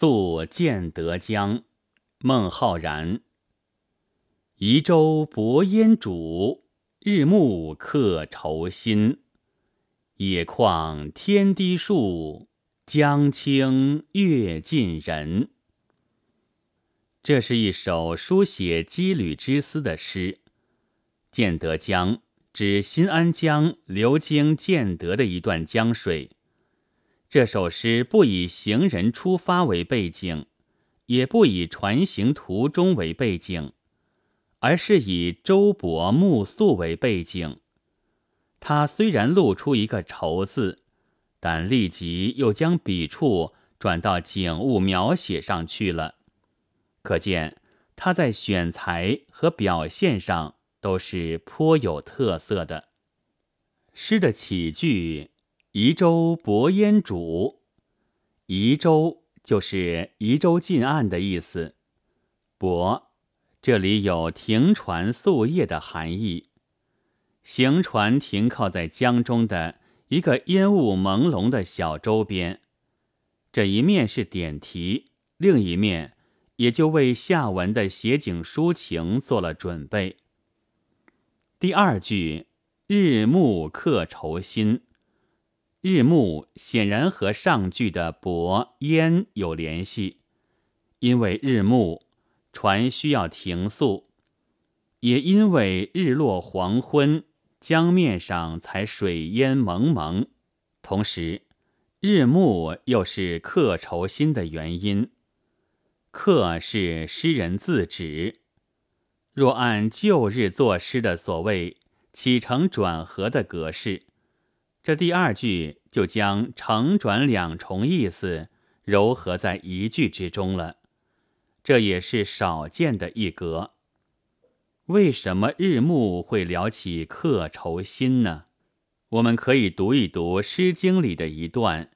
宿建德江，孟浩然。移舟泊烟渚，日暮客愁新。野旷天低树，江清月近人。这是一首书写羁旅之思的诗。建德江指新安江流经建德的一段江水。这首诗不以行人出发为背景，也不以船行途中为背景。而是以周勃暮宿为背景，他虽然露出一个“愁”字，但立即又将笔触转到景物描写上去了。可见他在选材和表现上都是颇有特色的。诗的起句“移舟泊烟渚”，“移舟”就是移舟近岸的意思，“泊”。这里有停船宿夜的含义。行船停靠在江中的一个烟雾朦胧的小舟边，这一面是点题，另一面也就为下文的写景抒情做了准备。第二句“日暮客愁新”，日暮显然和上句的薄烟有联系，因为日暮。船需要停宿，也因为日落黄昏，江面上才水烟蒙蒙。同时，日暮又是客愁心的原因。客是诗人自指。若按旧日作诗的所谓起承转合的格式，这第二句就将承转两重意思糅合在一句之中了。这也是少见的一格。为什么日暮会聊起客愁心呢？我们可以读一读《诗经》里的一段：“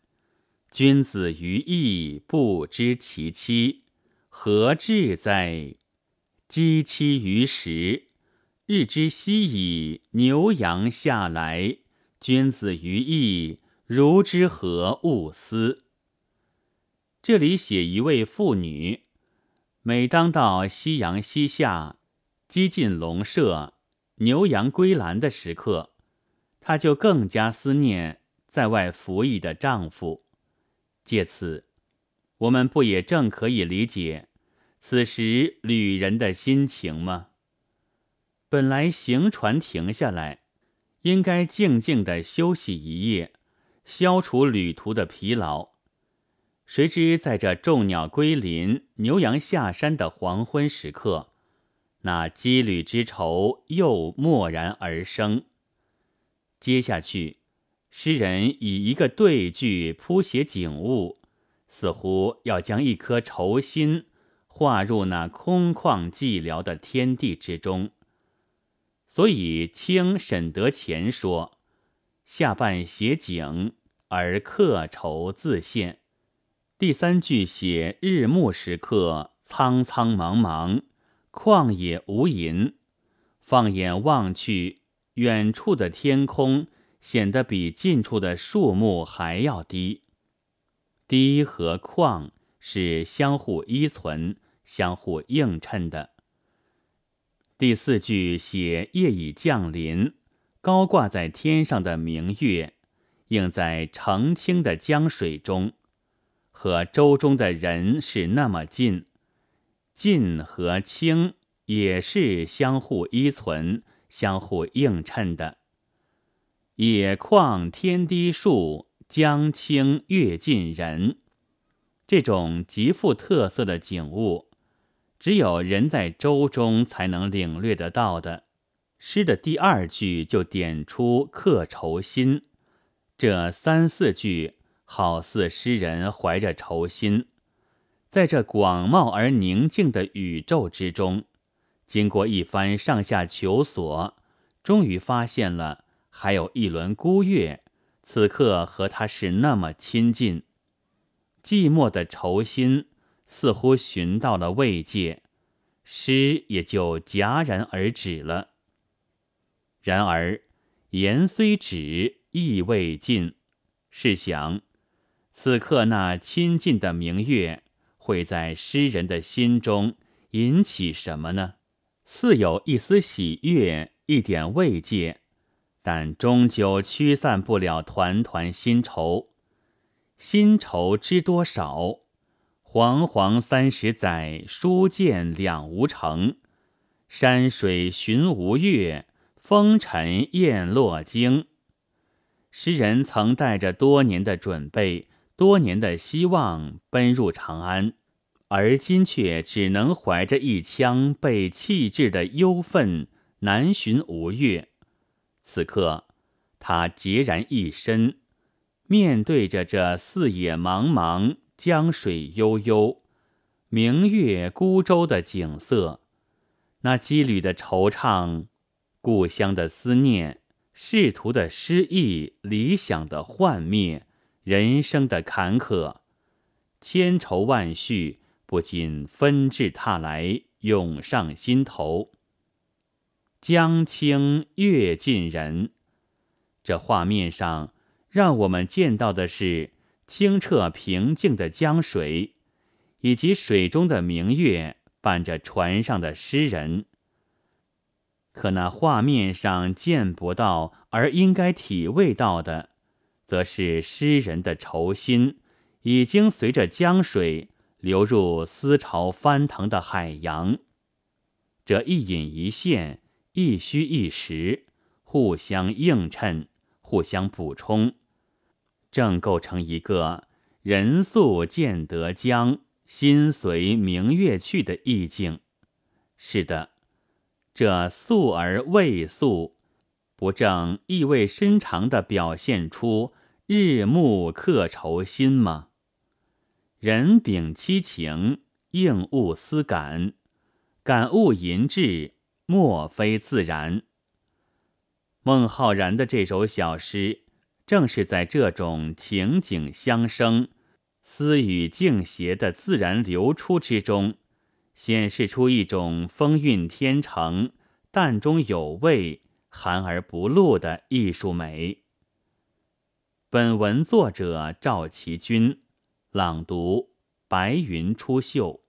君子于义不知其妻，何至哉？鸡栖于时，日之夕矣。牛羊下来，君子于义，如之何勿思？”这里写一位妇女。每当到夕阳西下、鸡进笼舍、牛羊归栏的时刻，她就更加思念在外服役的丈夫。借此，我们不也正可以理解此时旅人的心情吗？本来行船停下来，应该静静的休息一夜，消除旅途的疲劳。谁知在这众鸟归林、牛羊下山的黄昏时刻，那羁旅之愁又蓦然而生。接下去，诗人以一个对句铺写景物，似乎要将一颗愁心划入那空旷寂寥的天地之中。所以，清沈德潜说：“下半写景，而客愁自现。”第三句写日暮时刻，苍苍茫茫，旷野无垠。放眼望去，远处的天空显得比近处的树木还要低。低和旷是相互依存、相互映衬的。第四句写夜已降临，高挂在天上的明月，映在澄清的江水中。和舟中的人是那么近，近和清也是相互依存、相互映衬的。野旷天低树，江清月近人。这种极富特色的景物，只有人在舟中才能领略得到的。诗的第二句就点出客愁心，这三四句。好似诗人怀着愁心，在这广袤而宁静的宇宙之中，经过一番上下求索，终于发现了还有一轮孤月，此刻和他是那么亲近。寂寞的愁心似乎寻到了慰藉，诗也就戛然而止了。然而言虽止，意未尽。试想。此刻那亲近的明月，会在诗人的心中引起什么呢？似有一丝喜悦，一点慰藉，但终究驱散不了团团新愁。新愁知多少？惶惶三十载，书剑两无成。山水寻无月，风尘雁落京。诗人曾带着多年的准备。多年的希望奔入长安，而今却只能怀着一腔被弃置的忧愤，南寻吴越。此刻，他孑然一身，面对着这四野茫茫、江水悠悠、明月孤舟的景色，那羁旅的惆怅、故乡的思念、仕途的失意、理想的幻灭。人生的坎坷，千愁万绪不禁纷至沓来，涌上心头。江清月近人，这画面上让我们见到的是清澈平静的江水，以及水中的明月伴着船上的诗人。可那画面上见不到，而应该体味到的。则是诗人的愁心，已经随着江水流入思潮翻腾的海洋。这一隐一现，一虚一实，互相映衬，互相补充，正构成一个“人宿见得江，心随明月去”的意境。是的，这素而未素，不正意味深长地表现出？日暮客愁心吗？人秉七情，应物思感，感物吟志，莫非自然。孟浩然的这首小诗，正是在这种情景相生、思与境谐的自然流出之中，显示出一种风韵天成、淡中有味、含而不露的艺术美。本文作者赵其君，朗读：白云出岫。